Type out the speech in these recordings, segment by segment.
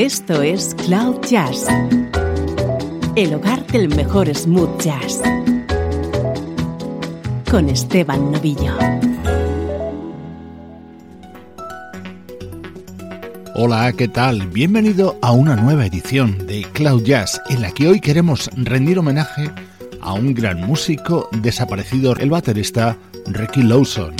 Esto es Cloud Jazz, el hogar del mejor smooth jazz, con Esteban Novillo. Hola, ¿qué tal? Bienvenido a una nueva edición de Cloud Jazz, en la que hoy queremos rendir homenaje a un gran músico desaparecido, el baterista Ricky Lawson.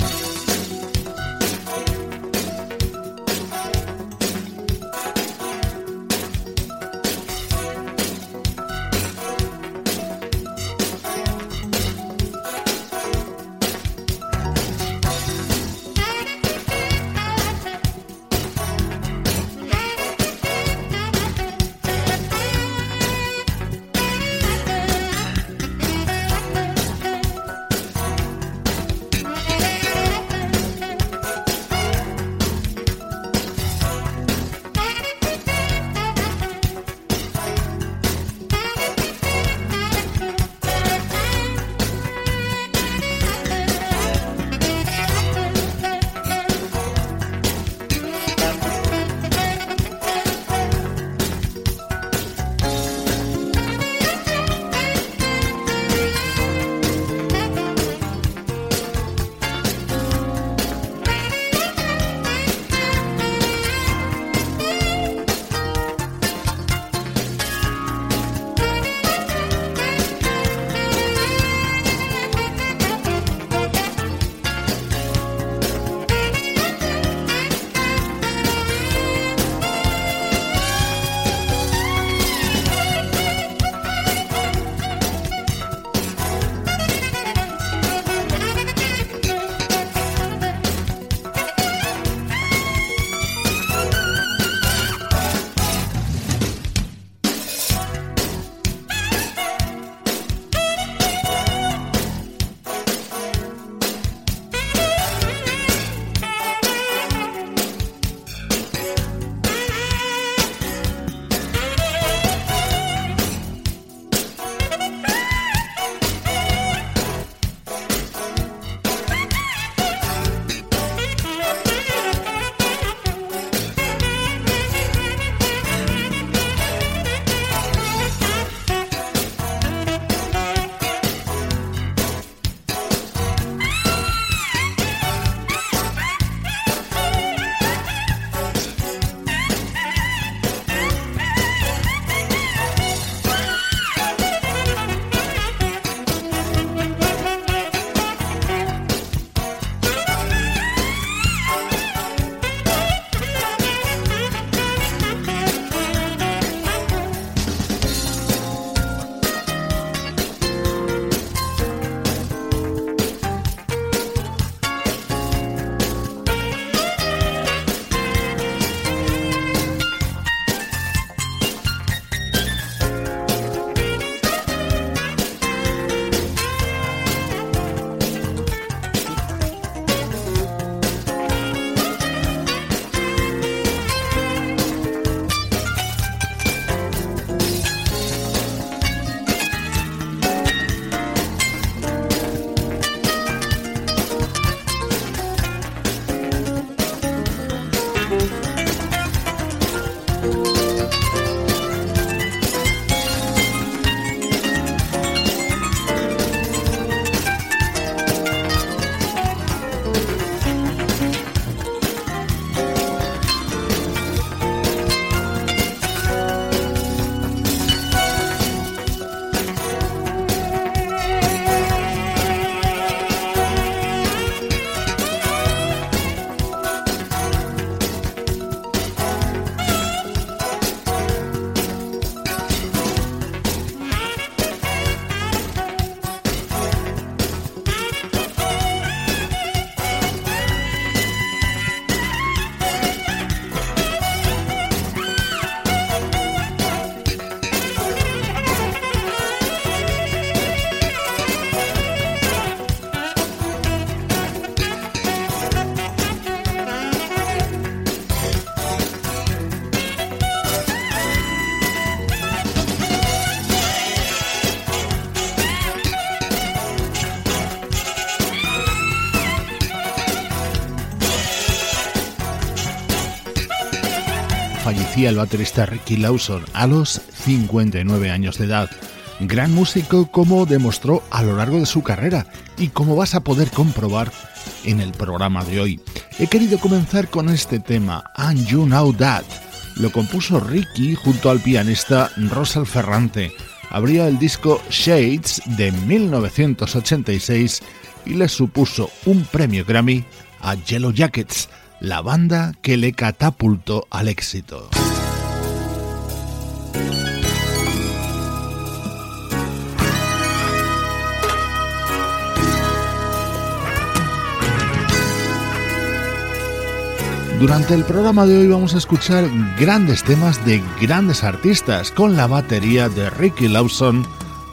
Fallecía el baterista Ricky Lawson a los 59 años de edad. Gran músico como demostró a lo largo de su carrera y como vas a poder comprobar en el programa de hoy. He querido comenzar con este tema, And You Know That. Lo compuso Ricky junto al pianista Rosal Ferrante. Abría el disco Shades de 1986 y le supuso un premio Grammy a Yellow Jackets, la banda que le catapultó al éxito. Durante el programa de hoy vamos a escuchar grandes temas de grandes artistas con la batería de Ricky Lawson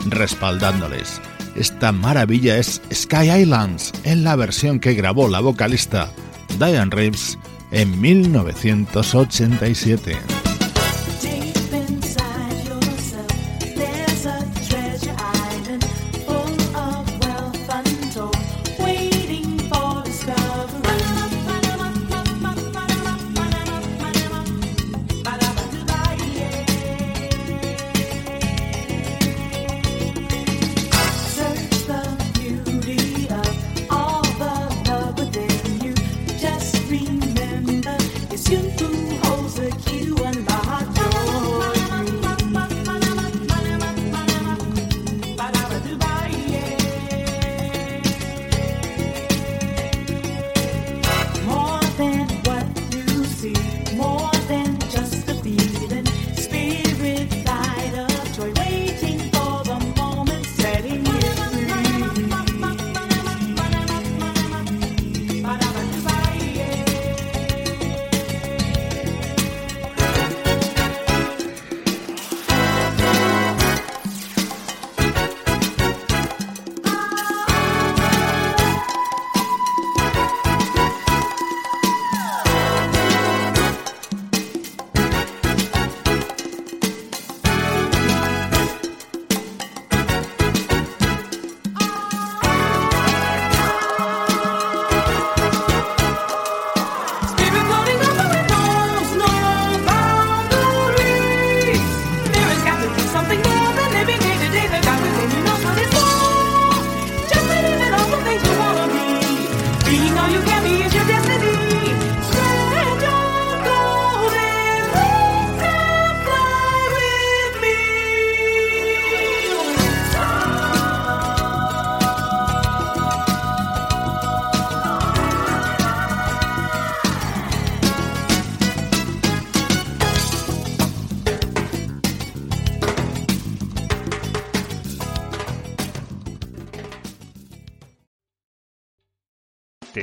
respaldándoles. Esta maravilla es Sky Islands en la versión que grabó la vocalista Diane Reeves en 1987.